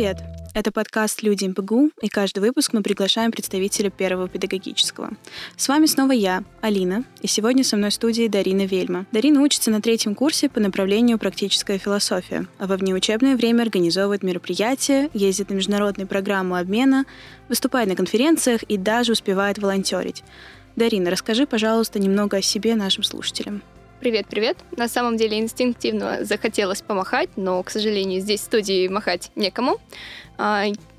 Привет! Это подкаст «Люди МПГУ», и каждый выпуск мы приглашаем представителя первого педагогического. С вами снова я, Алина, и сегодня со мной в студии Дарина Вельма. Дарина учится на третьем курсе по направлению «Практическая философия», а во внеучебное время организовывает мероприятия, ездит на международные программы обмена, выступает на конференциях и даже успевает волонтерить. Дарина, расскажи, пожалуйста, немного о себе нашим слушателям. Привет-привет. На самом деле инстинктивно захотелось помахать, но, к сожалению, здесь в студии махать некому.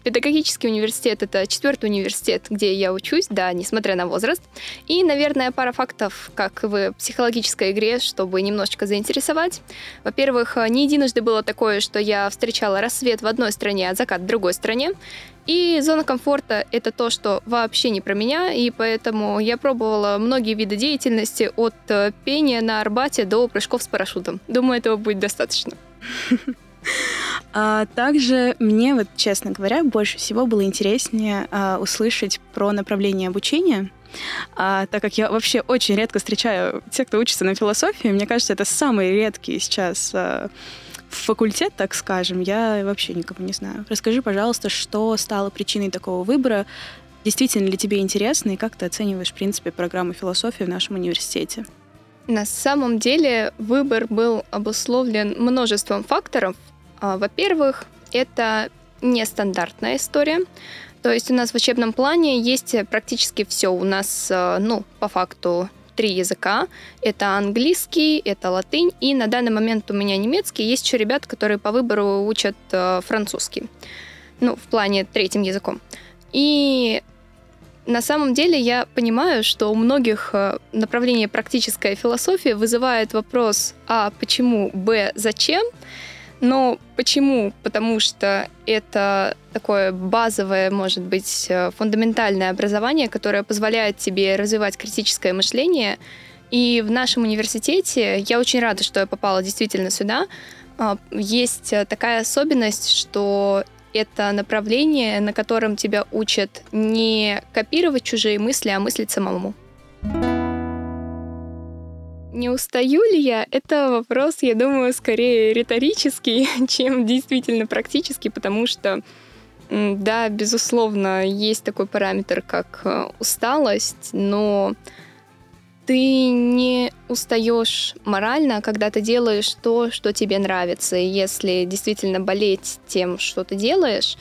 Педагогический университет — это четвертый университет, где я учусь, да, несмотря на возраст. И, наверное, пара фактов, как в психологической игре, чтобы немножечко заинтересовать. Во-первых, не единожды было такое, что я встречала рассвет в одной стране, а закат в другой стране. И зона комфорта — это то, что вообще не про меня, и поэтому я пробовала многие виды деятельности от э, пения на Арбате до прыжков с парашютом. Думаю, этого будет достаточно. А также мне, вот, честно говоря, больше всего было интереснее а, услышать про направление обучения, а, так как я вообще очень редко встречаю тех, кто учится на философии. Мне кажется, это самый редкий сейчас а, факультет, так скажем. Я вообще никого не знаю. Расскажи, пожалуйста, что стало причиной такого выбора, действительно ли тебе интересно и как ты оцениваешь, в принципе, программу философии в нашем университете? На самом деле выбор был обусловлен множеством факторов. А, во-первых, это нестандартная история. То есть у нас в учебном плане есть практически все. У нас, а, ну, по факту, три языка. Это английский, это латынь, и на данный момент у меня немецкий. Есть еще ребят, которые по выбору учат а, французский. Ну, в плане третьим языком. И на самом деле я понимаю, что у многих э, направление практическая философия вызывает вопрос А почему, Б зачем? Но почему? Потому что это такое базовое, может быть, э, фундаментальное образование, которое позволяет тебе развивать критическое мышление. И в нашем университете, я очень рада, что я попала действительно сюда, а, есть э, такая особенность, что это направление, на котором тебя учат не копировать чужие мысли, а мыслить самому. Не устаю ли я? Это вопрос, я думаю, скорее риторический, чем действительно практический, потому что, да, безусловно, есть такой параметр, как э, усталость, но ты не устаешь морально, когда ты делаешь то, что тебе нравится. И если действительно болеть тем, что ты делаешь,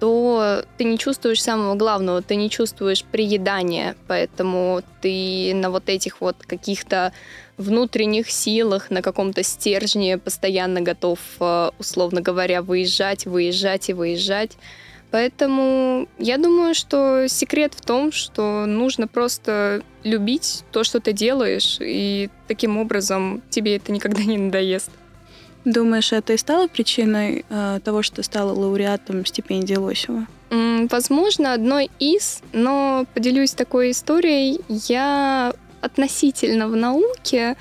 то ты не чувствуешь самого главного, ты не чувствуешь приедания, поэтому ты на вот этих вот каких-то внутренних силах, на каком-то стержне постоянно готов, э, условно говоря, выезжать, выезжать и выезжать. Поэтому я думаю, что секрет в том, что нужно просто любить то, что ты делаешь, и таким образом тебе это никогда не надоест. Думаешь, это и стало причиной э, того, что стала лауреатом стипендии Лосева? Возможно, одной из, но поделюсь такой историей. Я относительно в науке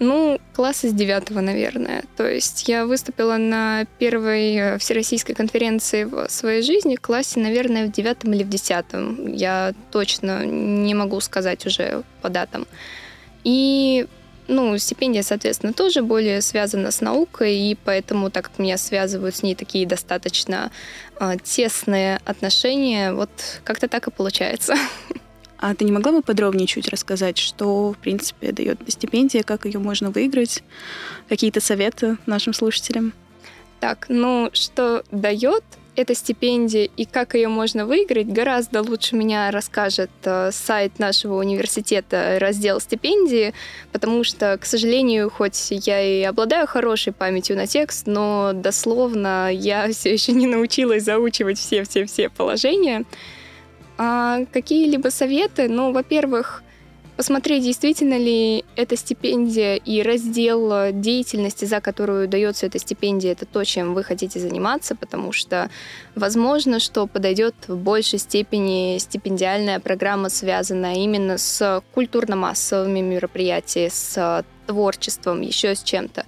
ну, класса с девятого, наверное. То есть я выступила на первой э, всероссийской конференции в своей жизни в классе, наверное, в девятом или в десятом. Я точно не могу сказать уже по датам. И ну, стипендия, соответственно, тоже более связана с наукой, и поэтому, так как меня связывают с ней такие достаточно э, тесные отношения, вот как-то так и получается. А ты не могла бы подробнее чуть рассказать, что, в принципе, дает стипендия, как ее можно выиграть? Какие-то советы нашим слушателям? Так, ну, что дает эта стипендия и как ее можно выиграть, гораздо лучше меня расскажет э, сайт нашего университета, раздел стипендии, потому что, к сожалению, хоть я и обладаю хорошей памятью на текст, но дословно я все еще не научилась заучивать все-все-все положения. А какие-либо советы? Ну, во-первых, посмотреть, действительно ли эта стипендия и раздел деятельности, за которую дается эта стипендия, это то, чем вы хотите заниматься, потому что возможно, что подойдет в большей степени стипендиальная программа, связанная именно с культурно-массовыми мероприятиями, с творчеством, еще с чем-то.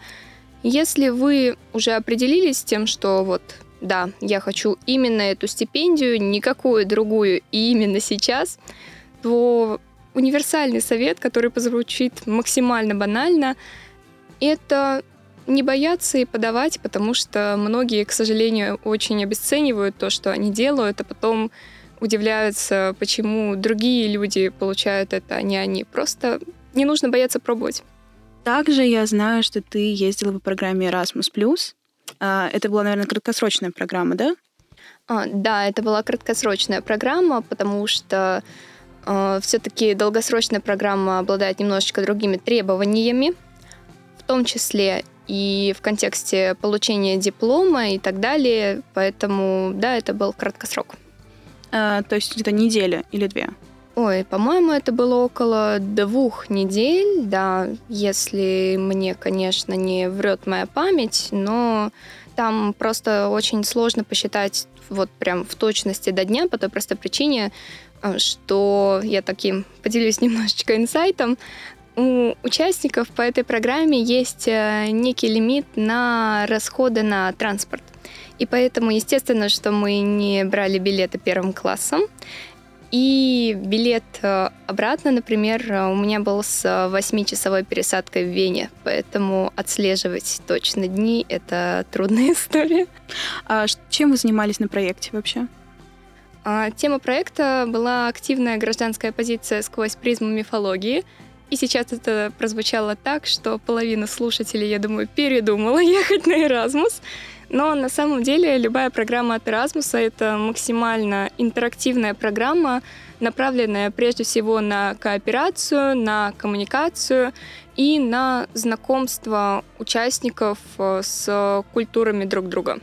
Если вы уже определились с тем, что вот да, я хочу именно эту стипендию, никакую другую и именно сейчас, то универсальный совет, который позвучит максимально банально, это не бояться и подавать, потому что многие, к сожалению, очень обесценивают то, что они делают, а потом удивляются, почему другие люди получают это, а не они. Просто не нужно бояться пробовать. Также я знаю, что ты ездила по программе Erasmus+. А, это была, наверное, краткосрочная программа, да? А, да, это была краткосрочная программа, потому что э, все-таки долгосрочная программа обладает немножечко другими требованиями, в том числе и в контексте получения диплома и так далее. Поэтому, да, это был краткосрок. А, то есть где-то неделя или две? Ой, по-моему, это было около двух недель, да, если мне, конечно, не врет моя память, но там просто очень сложно посчитать вот прям в точности до дня по той простой причине, э, что я таким поделюсь немножечко инсайтом. У участников по этой программе есть э, некий лимит на расходы на транспорт. И поэтому, естественно, что мы не брали билеты первым классом. И билет э, обратно, например, э, у меня был с 8-часовой пересадкой в Вене, поэтому отслеживать точно дни — это трудная история. А чем вы занимались на проекте вообще? А, тема проекта была активная гражданская позиция сквозь призму мифологии. И сейчас это прозвучало так, что половина слушателей, я думаю, передумала ехать на Erasmus. Но на самом деле любая программа от Erasmus — это максимально интерактивная программа, направленная прежде всего на кооперацию, на коммуникацию и на знакомство участников э, с культурами друг друга.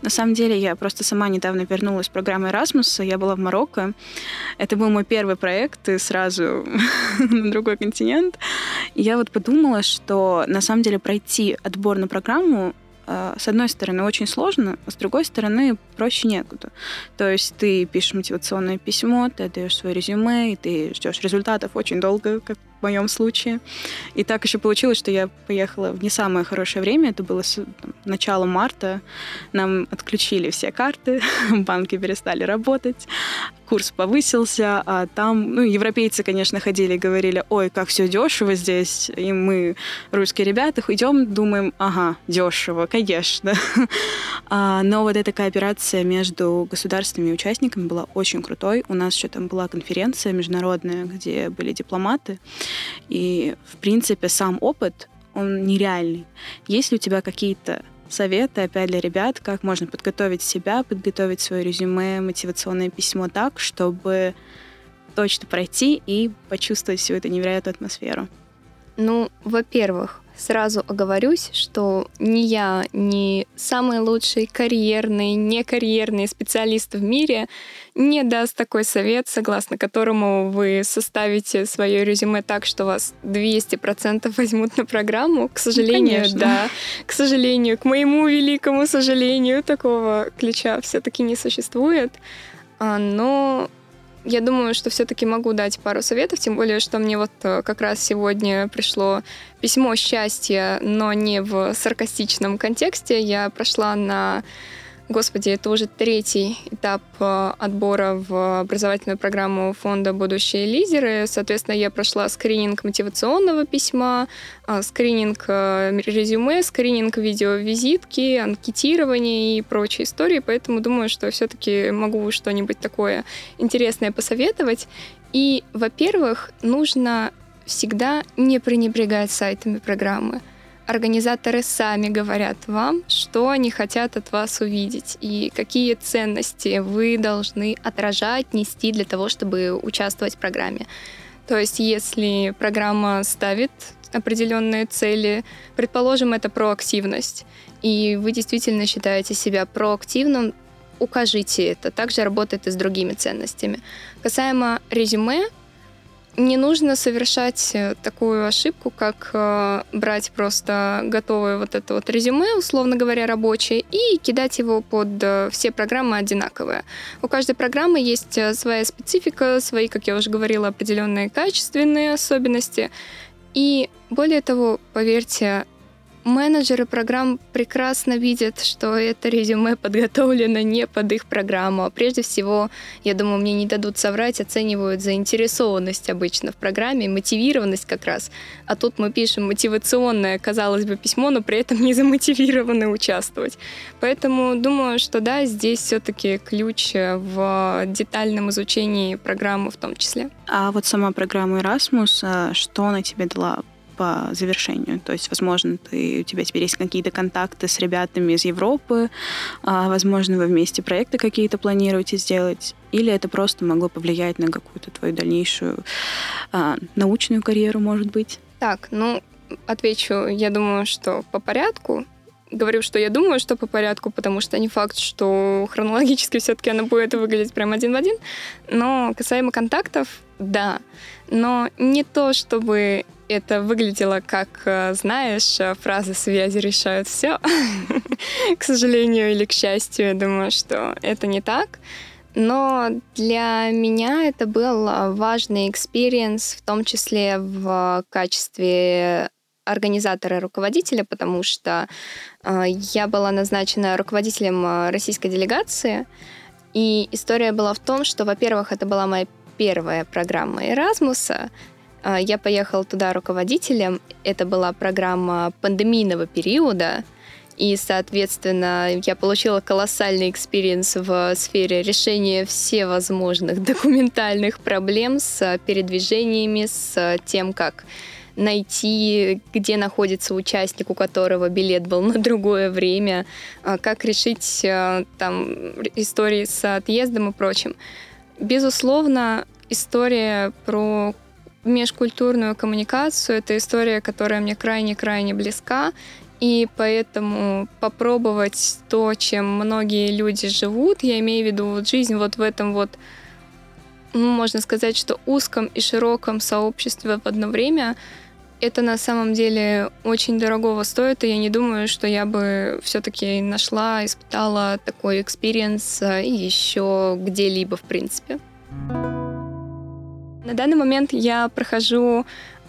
На самом деле, я просто сама недавно вернулась с программы Erasmus. Я была в Марокко. Это был мой первый проект, и сразу на другой континент. И я вот подумала, что на самом деле пройти отбор на программу с одной стороны, очень сложно, а с другой стороны, проще некуда. То есть ты пишешь мотивационное письмо, ты отдаешь свое резюме, и ты ждешь результатов очень долго, как в моем случае. И так еще получилось, что я поехала в не самое хорошее время, это было там, начало марта, нам отключили все карты, банки перестали работать, курс повысился, а там, ну, европейцы, конечно, ходили и говорили, ой, как все дешево здесь, и мы, русские ребята, идем, думаем, ага, дешево, конечно. А, но вот эта кооперация между государственными участниками была очень крутой. У нас еще там была конференция международная, где были дипломаты, и, в принципе, сам опыт, он нереальный. Есть ли у тебя какие-то советы, опять для ребят, как можно подготовить себя, подготовить свое резюме, мотивационное письмо так, чтобы точно пройти и почувствовать всю эту невероятную атмосферу? Ну, во-первых, Сразу оговорюсь, что ни я, ни самый лучший карьерный, не карьерный специалист в мире не даст такой совет, согласно которому вы составите свое резюме так, что вас 200% возьмут на программу. К сожалению, ну, да. К сожалению, к моему великому сожалению, такого ключа все-таки не существует. А, но я думаю, что все-таки могу дать пару советов, тем более, что мне вот э, как раз сегодня пришло письмо счастья, но не в саркастичном контексте. Я прошла на Господи, это уже третий этап э, отбора в образовательную программу фонда «Будущие лидеры». Соответственно, я прошла скрининг мотивационного письма, э, скрининг э, резюме, скрининг видеовизитки, анкетирование и прочие истории, поэтому думаю, что все-таки могу что-нибудь такое интересное посоветовать. И, во-первых, нужно всегда не пренебрегать сайтами программы – организаторы сами говорят вам, что они хотят от вас увидеть и какие ценности вы должны отражать, нести для того, чтобы участвовать в программе. То есть, если программа ставит определенные цели, предположим, это проактивность, и вы действительно считаете себя проактивным, укажите это. Также работает и с другими ценностями. Касаемо резюме, не нужно совершать э, такую ошибку, как э, брать просто готовое вот это вот резюме, условно говоря, рабочее, и кидать его под э, все программы одинаковые. У каждой программы есть э, своя специфика, свои, как я уже говорила, определенные качественные особенности. И более того, поверьте, менеджеры программ прекрасно видят, что это резюме подготовлено не под их программу. А прежде всего, я думаю, мне не дадут соврать, оценивают заинтересованность обычно в программе, мотивированность как раз. А тут мы пишем мотивационное, казалось бы, письмо, но при этом не замотивированы участвовать. Поэтому думаю, что да, здесь все-таки ключ в детальном изучении программы в том числе. А вот сама программа Erasmus, а что она тебе дала? По завершению. То есть, возможно, ты, у тебя теперь есть какие-то контакты с ребятами из Европы, а, возможно, вы вместе проекты какие-то планируете сделать, или это просто могло повлиять на какую-то твою дальнейшую а, научную карьеру, может быть? Так, ну, отвечу, я думаю, что по порядку. Говорю, что я думаю, что по порядку, потому что не факт, что хронологически все-таки она будет выглядеть прям один в один. Но касаемо контактов, да. Но не то, чтобы это выглядело как, э, знаешь, э, фраза «связи решают все». К сожалению или к счастью, я думаю, что это не так. Но для меня это был э, важный experience, в том числе в качестве организатора руководителя, потому что я была назначена руководителем российской делегации. И история была в том, что, во-первых, это была моя первая программа Эразмуса, а, я поехала туда руководителем. Это была программа пандемийного периода. И, соответственно, я получила колоссальный experience в сфере решения всевозможных документальных проблем с передвижениями, с тем, как найти, где находится участник, у которого билет был на другое время, а, как решить а, там истории с отъездом и прочим. Безусловно, история про межкультурную коммуникацию. Это история, которая мне крайне-крайне близка. И поэтому попробовать то, чем многие люди живут, я имею в виду вот жизнь вот в этом вот, ну, можно сказать, что узком и широком сообществе в одно время, это на самом деле очень дорогого стоит, и я не думаю, что я бы все-таки нашла, испытала такой experience э, еще где-либо, в принципе. На данный момент я прохожу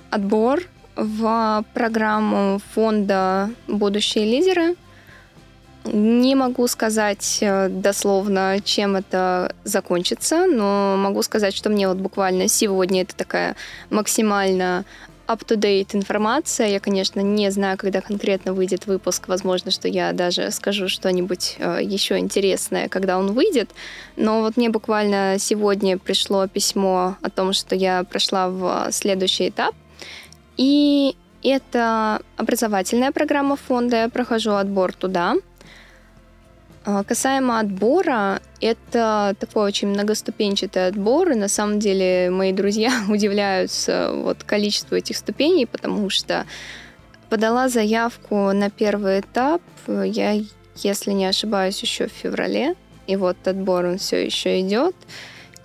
отбор в программу фонда «Будущие лидеры». Не могу сказать э, дословно, чем это закончится, но могу сказать, что мне вот буквально сегодня это такая максимально up-to-date информация. Я, конечно, не знаю, когда конкретно выйдет выпуск. Возможно, что я даже скажу что-нибудь э, еще интересное, когда он выйдет. Но вот мне буквально сегодня пришло письмо о том, что я прошла в следующий этап. И это образовательная программа фонда. Я прохожу отбор туда. А, касаемо отбора, это такой очень многоступенчатый отбор, и на самом деле мои друзья удивляются вот количеству этих ступеней, потому что подала заявку на первый этап я, если не ошибаюсь, еще в феврале, и вот отбор он все еще идет.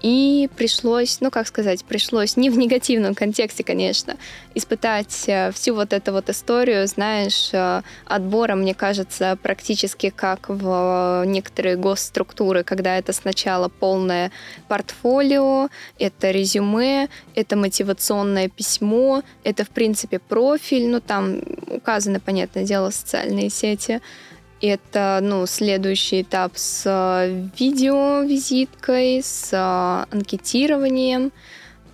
И пришлось, ну как сказать, пришлось не в негативном контексте, конечно, испытать э, всю вот эту вот историю, знаешь, э, отбора, мне кажется, практически как в некоторые госструктуры, когда это сначала полное портфолио, это резюме, это мотивационное письмо, это, в принципе, профиль, ну там указаны, понятное дело, социальные сети, это ну, следующий этап с э, видеовизиткой, с э, анкетированием.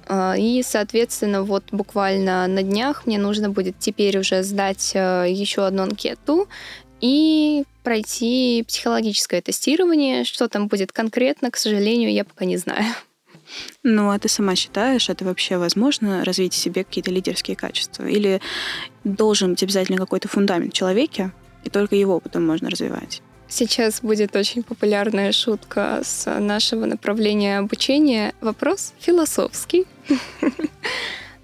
Э, и, соответственно, вот буквально на днях мне нужно будет теперь уже сдать еще одну анкету и пройти психологическое тестирование. Что там будет конкретно, к сожалению, я пока не знаю. Ну, а ты сама считаешь, это вообще возможно развить в себе какие-то лидерские качества? Или должен быть обязательно какой-то фундамент в человеке, и только его потом можно развивать. Сейчас будет очень популярная шутка с нашего направления обучения. Вопрос философский.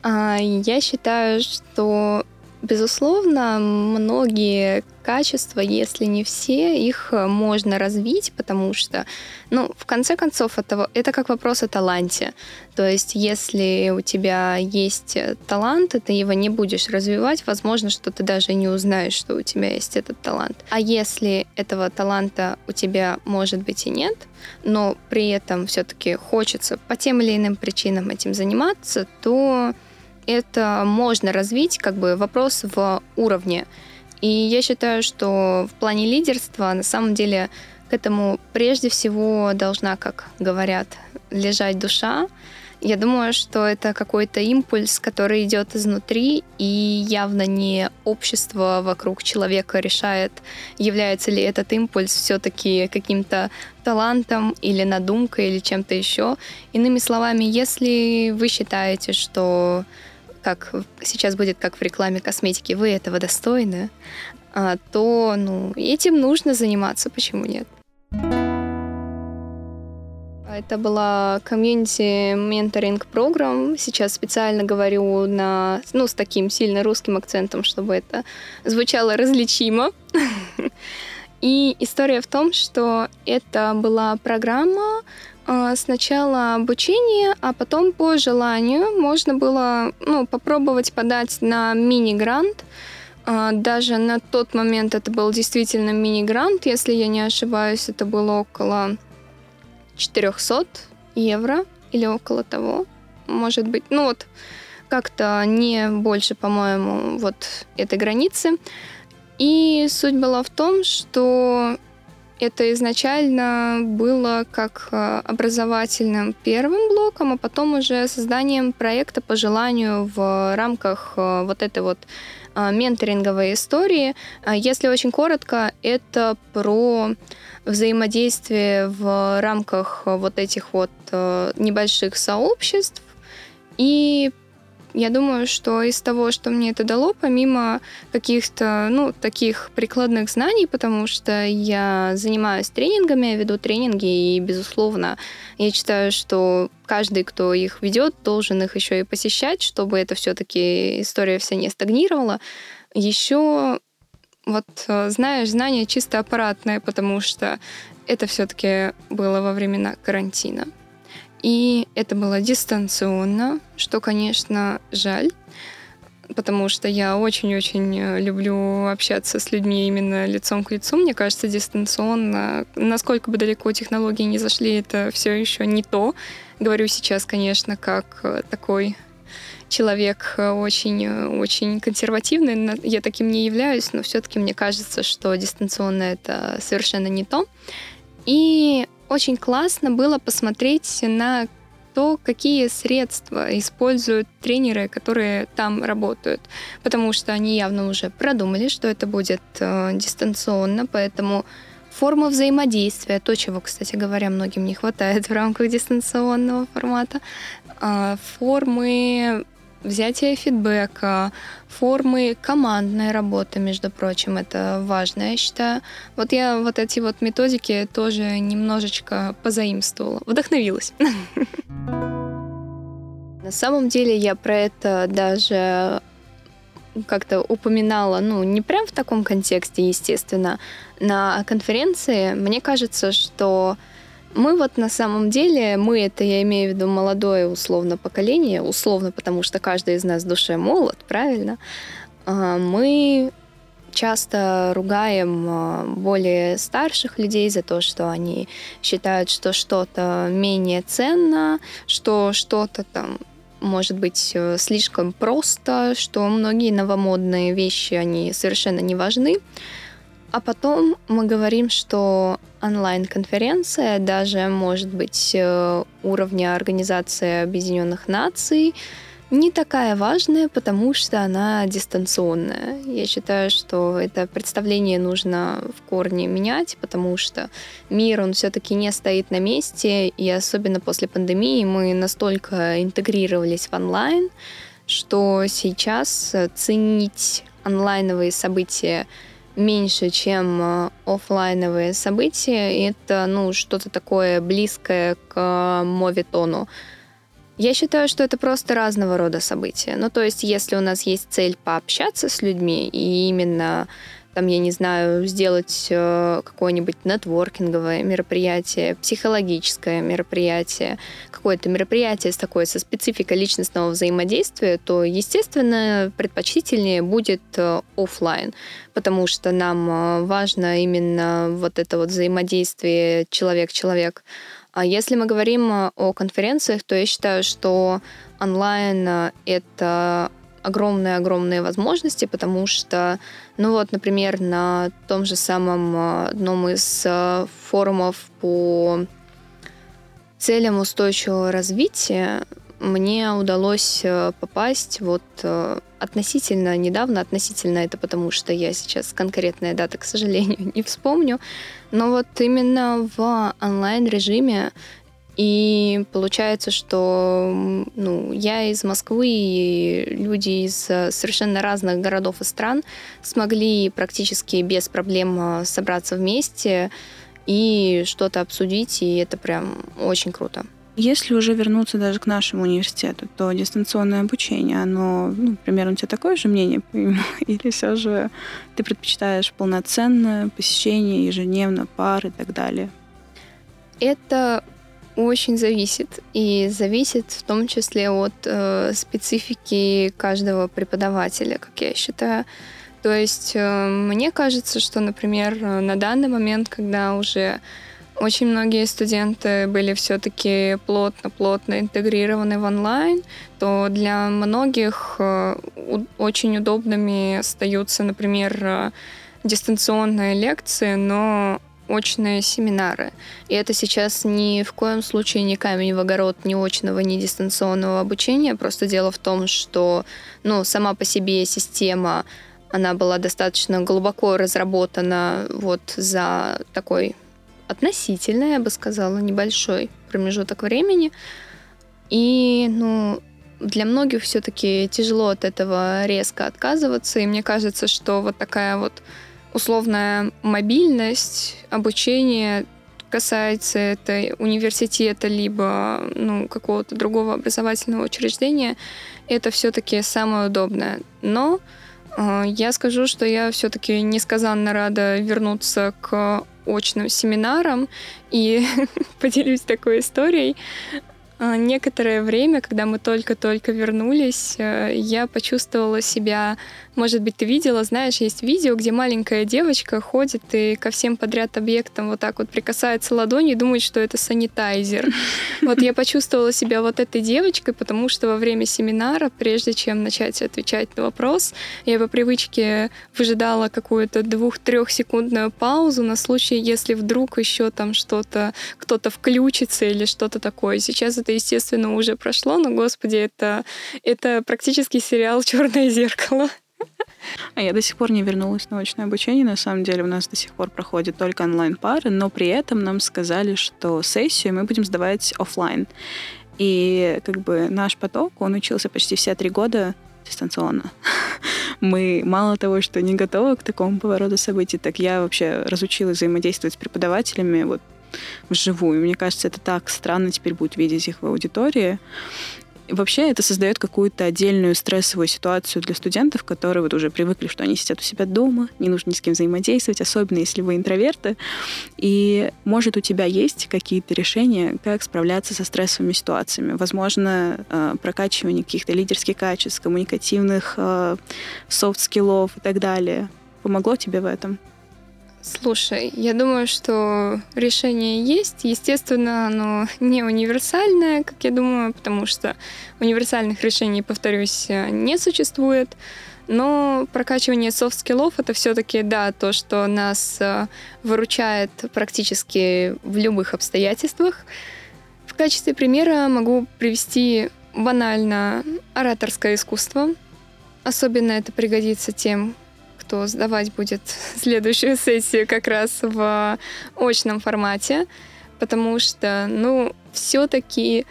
А, я считаю, что Безусловно, многие качества, если не все, их э, можно развить, потому что, ну, в конце концов, это, это как вопрос о таланте. То есть, если у тебя есть э, талант, ты его не будешь развивать, возможно, что ты даже не узнаешь, что у тебя есть этот талант. А если этого таланта у тебя, может быть, и нет, но при этом все-таки хочется по тем или иным причинам этим заниматься, то это можно развить, как бы вопрос в уровне. И я считаю, что в плане лидерства на самом деле к этому прежде всего должна, как говорят, лежать душа. Я думаю, что это какой-то импульс, который идет изнутри, и явно не общество вокруг человека решает, является ли этот импульс все-таки каким-то талантом или надумкой или чем-то еще. Иными словами, если вы считаете, что как сейчас будет как в рекламе косметики, вы этого достойны, а, то ну, этим нужно заниматься, почему нет? Это была комьюнити менторинг программ. Сейчас специально говорю на, ну, с таким сильно русским акцентом, чтобы это звучало различимо. И история в том, что это была программа сначала обучение, а потом по желанию можно было ну, попробовать подать на мини-грант. Э, даже на тот момент это был действительно мини-грант, если я не ошибаюсь, это было около 400 евро или около того, может быть. Ну вот как-то не больше, по-моему, вот этой границы. И суть была в том, что это изначально было как э, образовательным первым блоком, а потом уже созданием проекта по желанию в рамках э, вот этой вот э, менторинговой истории. Если очень коротко, это про взаимодействие в рамках вот этих вот небольших сообществ и я думаю, что из того, что мне это дало, помимо каких-то, ну, таких прикладных знаний, потому что я занимаюсь тренингами, я веду тренинги, и, безусловно, я считаю, что каждый, кто их ведет, должен их еще и посещать, чтобы это все-таки история вся не стагнировала. Еще вот, знаешь, знание чисто аппаратное, потому что это все-таки было во времена карантина. И это было дистанционно, что, конечно, жаль, потому что я очень-очень э, люблю общаться с людьми именно лицом к лицу. Мне кажется, дистанционно, насколько бы далеко технологии не зашли, это все еще не то. Говорю сейчас, конечно, как э, такой человек очень-очень э, консервативный. Я таким не являюсь, но все-таки мне кажется, что дистанционно это совершенно не то. И очень классно было посмотреть на то, какие средства используют тренеры, которые там работают, потому что они явно уже продумали, что это будет э, дистанционно, поэтому форма взаимодействия, то, чего, кстати говоря, многим не хватает в рамках дистанционного формата, э, формы взятие фидбэка, формы командной работы, между прочим, это важно, я считаю. Вот я вот эти вот методики тоже немножечко позаимствовала, вдохновилась. На самом деле я про это даже как-то упоминала, ну, не прям в таком контексте, естественно, на конференции. Мне кажется, что мы вот на самом деле, мы это я имею в виду молодое условно поколение, условно, потому что каждый из нас в душе молод, правильно? А, мы часто ругаем а, более старших людей за то, что они считают, что что-то менее ценно, что что-то там может быть э, слишком просто, что многие новомодные вещи, они совершенно не важны. А потом мы говорим, что онлайн-конференция даже может быть э, уровня Организации Объединенных Наций не такая важная, потому что она дистанционная. Я считаю, что это представление нужно в корне менять, потому что мир, он все-таки не стоит на месте, и особенно после пандемии мы настолько интегрировались в онлайн, что сейчас ценить онлайновые события меньше, чем э, офлайновые события. Это, ну, что-то такое близкое к моветону. Я считаю, что это просто разного рода события. Ну, то есть, если у нас есть цель пообщаться с людьми, и именно там, я не знаю, сделать э, какое-нибудь нетворкинговое мероприятие, психологическое мероприятие, какое-то мероприятие с такой, со спецификой личностного взаимодействия, то, естественно, предпочтительнее будет э, офлайн, потому что нам э, важно именно вот это вот взаимодействие человек-человек. А если мы говорим о конференциях, то я считаю, что онлайн — это огромные-огромные возможности, потому что, ну вот, например, на том же самом э, одном из э, форумов по целям устойчивого развития мне удалось э, попасть вот относительно недавно, относительно это потому, что я сейчас конкретная дата, к сожалению, не вспомню, но вот именно в онлайн-режиме и получается, что ну, я из Москвы, и люди из э, совершенно разных городов и стран смогли практически без проблем э, собраться вместе и что-то обсудить, и это прям очень круто. Если уже вернуться даже к нашему университету, то дистанционное обучение, оно, ну, примерно у тебя такое же мнение? Или все же ты предпочитаешь полноценное посещение ежедневно, пар и так далее? Это очень зависит. И зависит в том числе от э, специфики каждого преподавателя, как я считаю. То есть э, мне кажется, что, например, на данный момент, когда уже очень многие студенты были все-таки плотно-плотно интегрированы в онлайн, то для многих э, очень удобными остаются, например, э, дистанционные лекции, но очные семинары. И это сейчас ни в коем случае не камень в огород ни очного, ни дистанционного обучения. Просто дело в том, что ну, сама по себе система она была достаточно глубоко разработана вот за такой относительно, я бы сказала, небольшой промежуток времени. И, ну, для многих все-таки тяжело от этого резко отказываться. И мне кажется, что вот такая вот условная мобильность, обучение касается это университета либо ну, какого-то другого образовательного учреждения, это все-таки самое удобное. Но э, я скажу, что я все-таки несказанно рада вернуться к очным семинарам и поделюсь такой историей. А, некоторое время, когда мы только-только вернулись, э, я почувствовала себя может быть, ты видела, знаешь, есть видео, где маленькая девочка ходит и ко всем подряд объектам вот так вот прикасается ладонью и думает, что это санитайзер. Вот я почувствовала себя вот этой девочкой, потому что во время семинара, прежде чем начать отвечать на вопрос, я по привычке выжидала какую-то двух-трехсекундную паузу на случай, если вдруг еще там что-то, кто-то включится или что-то такое. Сейчас это, естественно, уже прошло, но, господи, это, это практически сериал «Черное зеркало». А я до сих пор не вернулась на очное обучение. На самом деле у нас до сих пор проходят только онлайн-пары, но при этом нам сказали, что сессию мы будем сдавать офлайн. И как бы наш поток, он учился почти все три года дистанционно. Мы мало того, что не готовы к такому повороту событий, так я вообще разучилась взаимодействовать с преподавателями вот вживую. Мне кажется, это так странно теперь будет видеть их в аудитории. Вообще это создает какую-то отдельную стрессовую ситуацию для студентов, которые вот уже привыкли, что они сидят у себя дома, не нужно ни с кем взаимодействовать, особенно если вы интроверты. И может у тебя есть какие-то решения, как справляться со стрессовыми ситуациями. Возможно, э, прокачивание каких-то лидерских качеств, коммуникативных э, soft skill-ов и так далее. Помогло тебе в этом? Слушай, я думаю, что решение есть. Естественно, оно не универсальное, как я думаю, потому что универсальных решений, повторюсь, не существует. Но прокачивание soft skill-ов это все-таки, да, то, что нас э, выручает практически в любых обстоятельствах. В качестве примера могу привести банально ораторское искусство. Особенно это пригодится тем, кто сдавать будет следующую сессию как раз в очном формате, потому что, ну, все-таки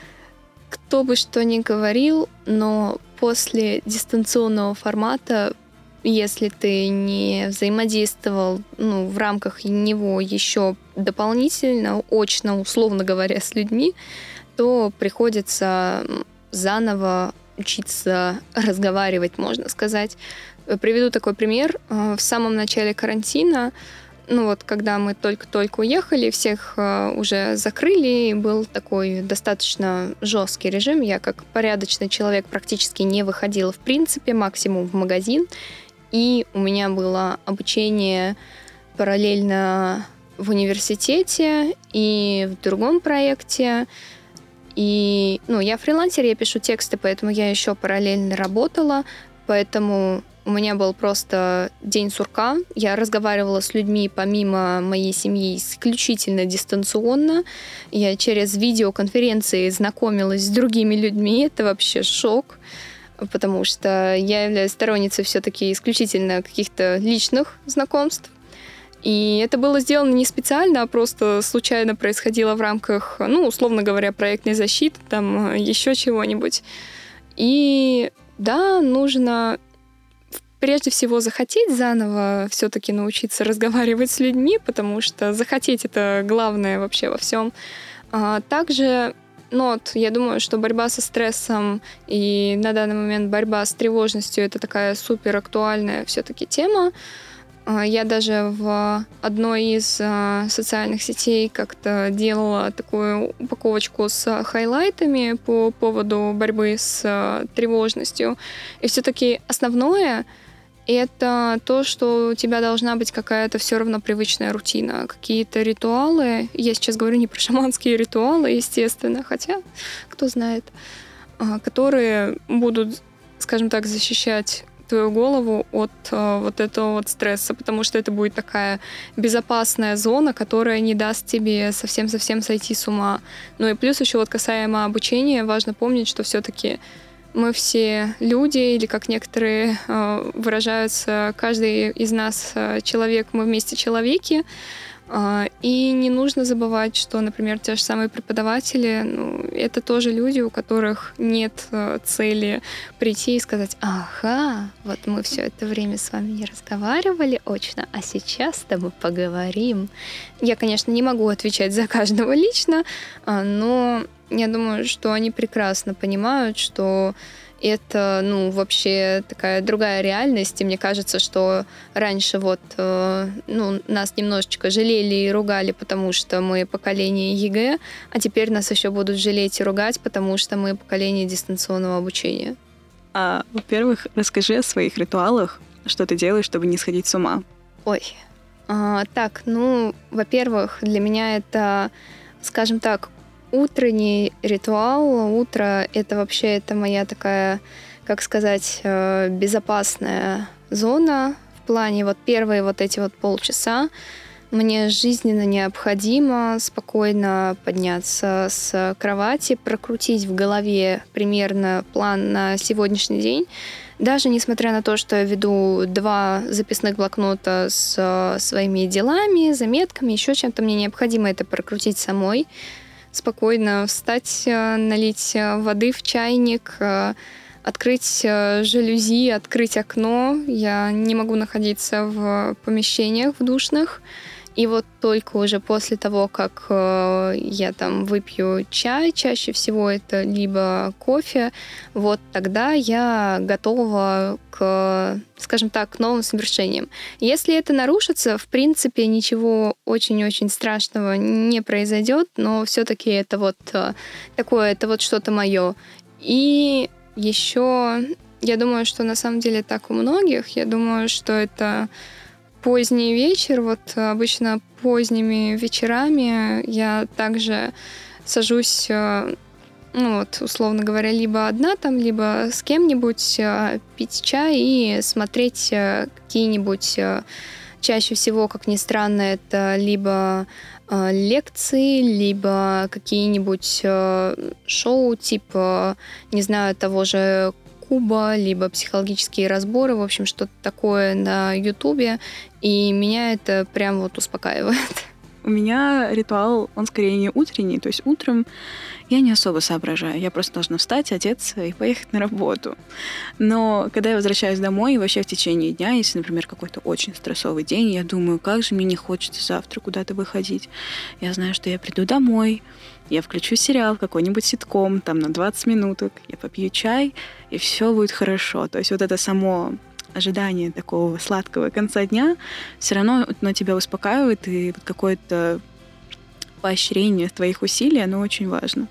кто бы что ни говорил, но после дистанционного формата, если ты не взаимодействовал ну, в рамках него еще дополнительно, очно, условно говоря, с людьми, то приходится заново учиться разговаривать, можно сказать. Приведу такой пример. Э, в самом начале карантина, ну вот, когда мы только-только уехали, всех э, уже закрыли, был такой достаточно жесткий режим. Я как порядочный человек практически не выходила в принципе, максимум в магазин. И у меня было обучение параллельно в университете и в другом проекте. И, ну, я фрилансер, я пишу тексты, поэтому я еще параллельно работала. Поэтому у меня был просто день сурка. Я разговаривала с людьми помимо моей семьи исключительно дистанционно. Я через видеоконференции знакомилась с другими людьми. Это вообще шок потому что я являюсь сторонницей все-таки исключительно каких-то личных знакомств. И это было сделано не специально, а просто случайно происходило в рамках, ну, условно говоря, проектной защиты, там еще чего-нибудь. И да, нужно прежде всего захотеть заново все-таки научиться разговаривать с людьми, потому что захотеть это главное вообще во всем. А также ну вот, я думаю, что борьба со стрессом и на данный момент борьба с тревожностью это такая супер актуальная все-таки тема. А, я даже в одной из а, социальных сетей как-то делала такую упаковочку с хайлайтами по поводу борьбы с а, тревожностью. И все-таки основное это то, что у тебя должна быть какая-то все равно привычная рутина, какие-то ритуалы. Я сейчас говорю не про шаманские ритуалы, естественно, хотя кто знает, которые будут, скажем так, защищать твою голову от э, вот этого вот стресса, потому что это будет такая безопасная зона, которая не даст тебе совсем-совсем сойти с ума. Ну и плюс еще вот касаемо обучения, важно помнить, что все-таки мы все люди, или как некоторые э, выражаются, каждый из нас э, человек, мы вместе человеки. А, и не нужно забывать, что, например, те же самые преподаватели, ну, это тоже люди, у которых нет э, цели прийти и сказать, ага, вот мы все это время с вами не разговаривали очно, а сейчас-то мы поговорим. Я, конечно, не могу отвечать за каждого лично, а, но я думаю, что они прекрасно понимают, что это, ну, вообще такая другая реальность. И мне кажется, что раньше вот, э, ну, нас немножечко жалели и ругали, потому что мы поколение ЕГЭ, а теперь нас еще будут жалеть и ругать, потому что мы поколение дистанционного обучения. А, во-первых, расскажи о своих ритуалах, что ты делаешь, чтобы не сходить с ума. Ой. А, так, ну, во-первых, для меня это, скажем так, утренний ритуал. Утро — это вообще это моя такая, как сказать, э, безопасная зона в плане вот первые вот эти вот полчаса. Мне жизненно необходимо спокойно подняться с кровати, прокрутить в голове примерно план на сегодняшний день. Даже несмотря на то, что я веду два записных блокнота с э, своими делами, заметками, еще чем-то, мне необходимо это прокрутить самой спокойно встать, э, налить э, воды в чайник, э, открыть жалюзи, открыть окно. Я не могу находиться в помещениях в душных. И вот только уже после того, как э, я там выпью чай, чаще всего это либо кофе, вот тогда я готова к, скажем так, к новым совершениям. Если это нарушится, в принципе, ничего очень-очень страшного не произойдет, но все-таки это вот э, такое, это вот что-то мое. И еще, я думаю, что на самом деле так у многих, я думаю, что это поздний вечер, вот обычно поздними вечерами я также сажусь, э, ну вот, условно говоря, либо одна там, либо с кем-нибудь э, пить чай и смотреть э, какие-нибудь чаще всего, как ни странно, это либо лекции, либо какие-нибудь шоу типа, не знаю, того же Куба, либо психологические разборы, в общем, что-то такое на Ютубе, и меня это прям вот успокаивает. У меня ритуал, он скорее не утренний, то есть утром я не особо соображаю. Я просто должна встать, одеться и поехать на работу. Но когда я возвращаюсь домой, и вообще в течение дня, если, например, какой-то очень стрессовый день, я думаю, как же мне не хочется завтра куда-то выходить. Я знаю, что я приду домой, я включу сериал, какой-нибудь ситком, там на 20 минуток, я попью чай, и все будет хорошо. То есть вот это само ожидание такого сладкого конца дня все равно на тебя успокаивает, и вот какое-то поощрение твоих усилий, оно очень важно.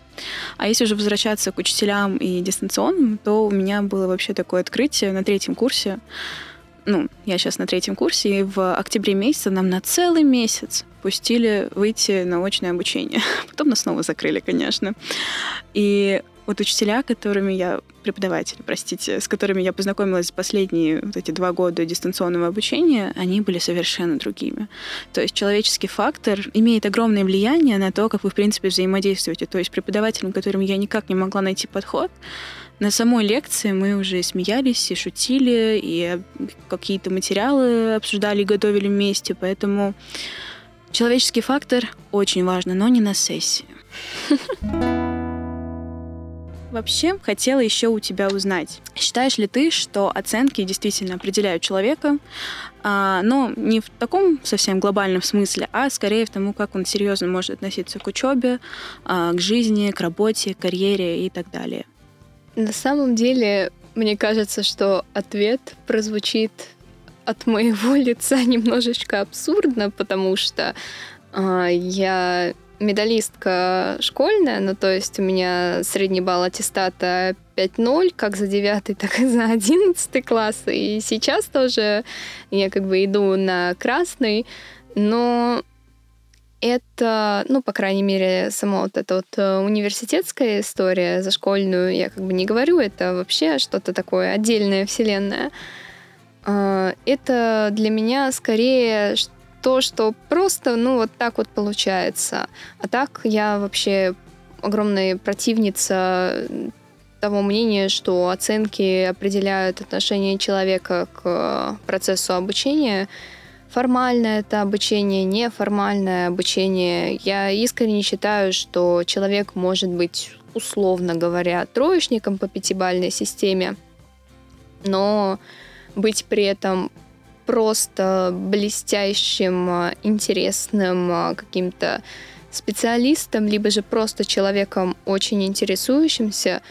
А если уже возвращаться к учителям и дистанционным, то у меня было вообще такое открытие на третьем курсе. Ну, я сейчас на третьем курсе, и в октябре месяце нам на целый месяц пустили выйти на очное обучение. Потом нас снова закрыли, конечно. И вот учителя, которыми я преподаватели, простите, с которыми я познакомилась последние вот эти два года дистанционного обучения, они были совершенно другими. То есть человеческий фактор имеет огромное влияние на то, как вы, в принципе, взаимодействуете. То есть преподавателям, которым я никак не могла найти подход, на самой лекции мы уже смеялись и шутили, и какие-то материалы обсуждали и готовили вместе, поэтому человеческий фактор очень важно, но не на сессии. Вообще, хотела еще у тебя узнать, считаешь ли ты, что оценки действительно определяют человека, а, но не в таком совсем глобальном смысле, а скорее в тому, как он серьезно может относиться к учебе, а, к жизни, к работе, к карьере и так далее? На самом деле, мне кажется, что ответ прозвучит от моего лица немножечко абсурдно, потому что э, я медалистка школьная, ну то есть у меня средний балл аттестата 5.0, как за 9, так и за 11 класс. И сейчас тоже я как бы иду на красный, но это, ну, по крайней мере, сама вот эта вот э, университетская история за школьную, я как бы не говорю, это вообще что-то такое отдельное вселенная. А, это для меня скорее то, что просто, ну, вот так вот получается. А так я вообще огромная противница того мнения, что оценки определяют отношение человека к процессу обучения. Формальное это обучение, неформальное обучение. Я искренне считаю, что человек может быть, условно говоря, троечником по пятибалльной системе, но быть при этом просто блестящим, а, интересным а, каким-то специалистом, либо же просто человеком очень интересующимся.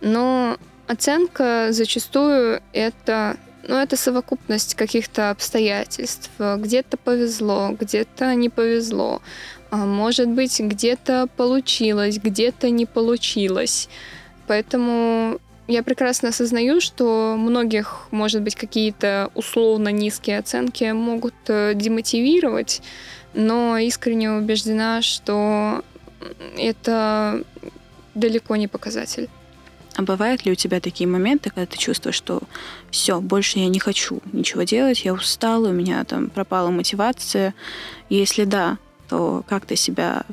Но оценка зачастую это ну, это совокупность каких-то обстоятельств. Где-то повезло, где-то не повезло. А может быть, где-то получилось, где-то не получилось. Поэтому я прекрасно осознаю, что многих, может быть, какие-то условно низкие оценки могут э, демотивировать, но искренне убеждена, что это далеко не показатель. А бывают ли у тебя такие моменты, когда ты чувствуешь, что все, больше я не хочу ничего делать, я устала, у меня там пропала мотивация? Если да, то как ты себя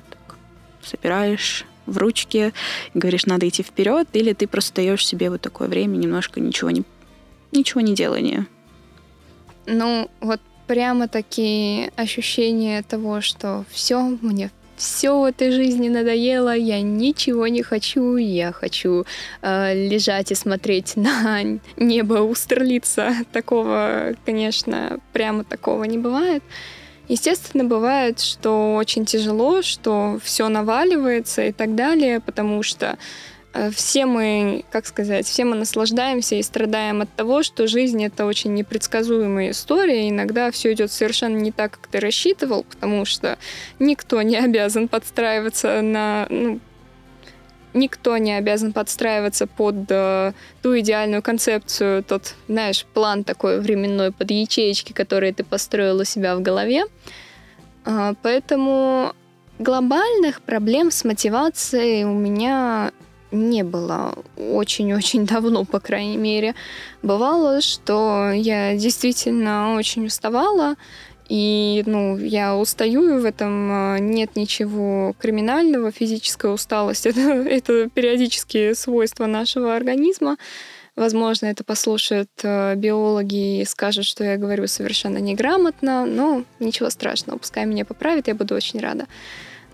собираешь, в ручке говоришь, надо идти вперед, или ты просто даешь себе вот такое время, немножко ничего не, ничего не делания. Ну, вот прямо такие ощущения того, что все, мне все в этой жизни надоело, я ничего не хочу, я хочу э, лежать и смотреть на небо устерлиться. Такого, конечно, прямо такого не бывает. Естественно, бывает, что очень тяжело, что все наваливается и так далее, потому что э, все мы, как сказать, все мы наслаждаемся и страдаем от того, что жизнь это очень непредсказуемая история. Иногда все идет совершенно не так, как ты рассчитывал, потому что никто не обязан подстраиваться на, ну, никто не обязан подстраиваться под э, ту идеальную концепцию, тот, знаешь, план такой временной под ячеечки, которые ты построил у себя в голове. Э, поэтому глобальных проблем с мотивацией у меня не было очень-очень давно, по крайней мере. Бывало, что я действительно очень уставала, и, ну, я устаю, и в этом а, нет ничего криминального. Физическая усталость это, — это периодические свойства нашего организма. Возможно, это послушают э, биологи и скажут, что я говорю совершенно неграмотно, но ничего страшного, пускай меня поправят, я буду очень рада.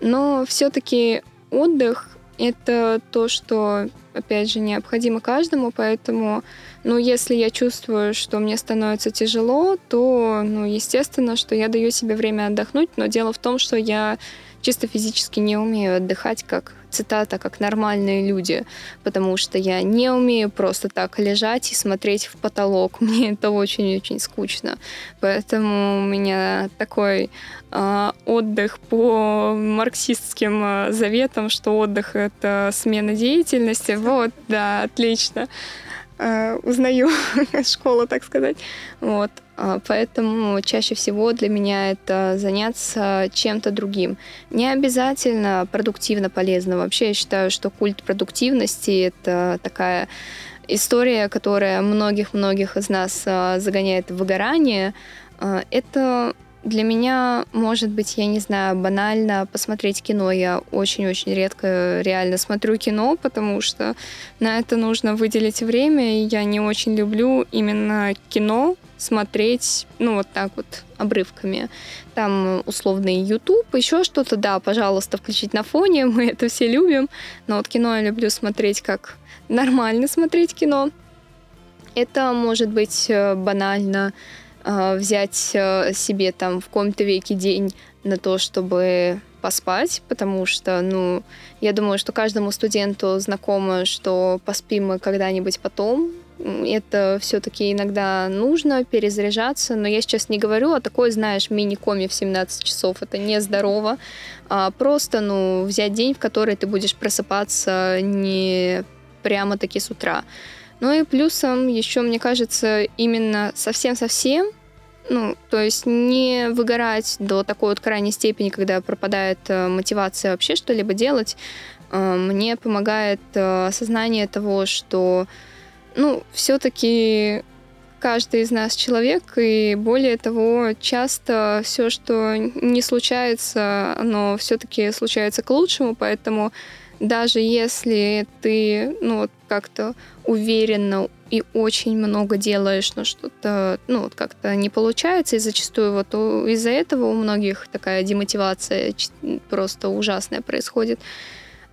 Но все-таки отдых — это то, что, опять же, необходимо каждому, поэтому ну, если я чувствую, что мне становится тяжело, то, ну, естественно, что я даю себе время отдохнуть, но дело в том, что я чисто физически не умею отдыхать, как цитата, как нормальные люди, потому что я не умею просто так лежать и смотреть в потолок. Мне это очень-очень скучно. Поэтому у меня такой э, отдых по марксистским э, заветам, что отдых — это смена деятельности. Вот, да, отлично. Э, узнаю школу, так сказать. Вот. А, поэтому чаще всего для меня это заняться чем-то другим. Не обязательно продуктивно полезно. Вообще я считаю, что культ продуктивности — это такая история, которая многих-многих из нас а, загоняет в выгорание. А, это для меня, может быть, я не знаю, банально посмотреть кино. Я очень-очень редко реально смотрю кино, потому что на это нужно выделить время, и я не очень люблю именно кино смотреть, ну, вот так вот, обрывками. Там условный YouTube, еще что-то, да, пожалуйста, включить на фоне, мы это все любим, но вот кино я люблю смотреть как нормально смотреть кино. Это может быть э, банально э, взять э, себе там в каком-то веке день на то, чтобы поспать, потому что, ну, я думаю, что каждому студенту знакомо, что поспим мы когда-нибудь потом. Это все-таки иногда нужно перезаряжаться, но я сейчас не говорю о такой, знаешь, мини-коме в 17 часов. Это нездорово. А просто, ну, взять день, в который ты будешь просыпаться не прямо-таки с утра. Ну и плюсом еще, мне кажется, именно совсем-совсем ну, то есть не выгорать до такой вот крайней степени, когда пропадает э, мотивация вообще что-либо делать, э, мне помогает э, осознание того, что, ну, все-таки каждый из нас человек, и более того, часто все, что не случается, оно все-таки случается к лучшему, поэтому даже если ты, ну, вот как-то уверенно и очень много делаешь, но что-то, ну, вот как-то не получается, и зачастую вот из-за этого у многих такая демотивация просто ужасная происходит.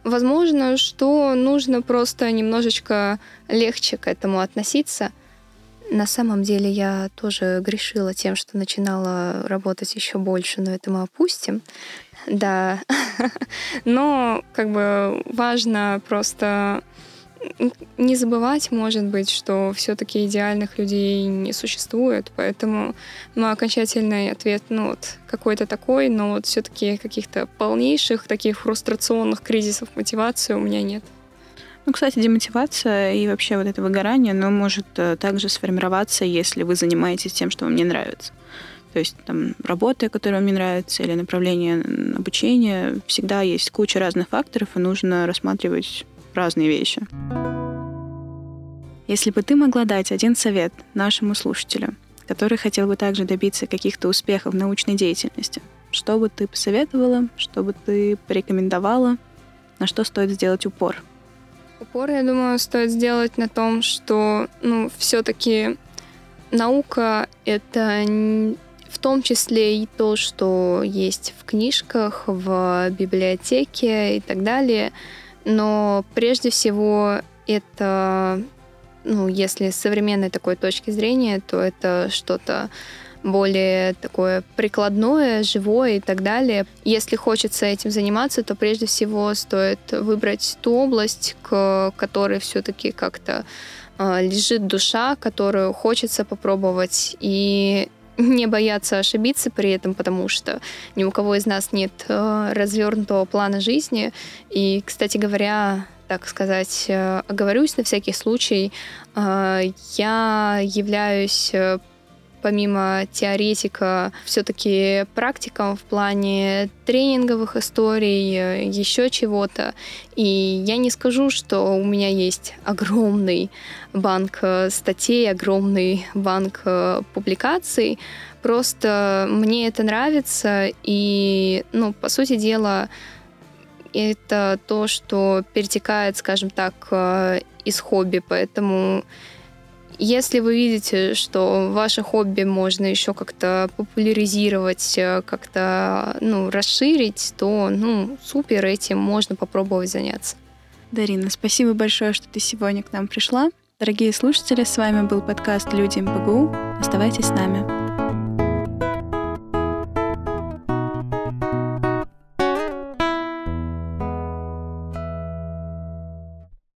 Возможно, что нужно просто немножечко легче к этому относиться. На самом деле я тоже грешила тем, что начинала работать еще больше, но это мы опустим. Да. Но как бы важно просто не забывать, может быть, что все-таки идеальных людей не существует, поэтому ну, окончательный ответ, ну вот какой-то такой, но вот все-таки каких-то полнейших таких фрустрационных кризисов мотивации у меня нет. Ну, кстати, демотивация и вообще вот это выгорание, оно может э, также сформироваться, если вы занимаетесь тем, что вам не нравится. То есть там работа, которая вам не нравится, или направление обучения. Всегда есть куча разных факторов, и нужно рассматривать разные вещи. Если бы ты могла дать один совет нашему слушателю, который хотел бы также добиться каких-то успехов в научной деятельности, что бы ты посоветовала, что бы ты порекомендовала, на что стоит сделать упор? Упор, я думаю, стоит сделать на том, что, ну, все-таки наука — это в том числе и то, что есть в книжках, в библиотеке и так далее. Но прежде всего это, ну, если с современной такой точки зрения, то это что-то более такое прикладное, живое и так далее. Если хочется этим заниматься, то прежде всего стоит выбрать ту область, к которой все-таки как-то э, лежит душа, которую хочется попробовать. И не бояться ошибиться при этом, потому что ни у кого из нас нет э, развернутого плана жизни. И, кстати говоря, так сказать, э, оговорюсь на всякий случай, э, я являюсь э, помимо теоретика, все-таки практиком в плане тренинговых историй, э, еще чего-то. И я не скажу, что у меня есть огромный банк э, статей, огромный банк э, публикаций. Просто мне это нравится, и, ну, по сути дела, это то, что перетекает, скажем так, из хобби, поэтому если вы видите, что ваше хобби можно еще как-то популяризировать, э, как-то ну, расширить, то ну, супер, этим можно попробовать заняться. Дарина, спасибо большое, что ты сегодня к нам пришла. Дорогие слушатели, с вами был подкаст «Люди МПГУ». Оставайтесь с нами.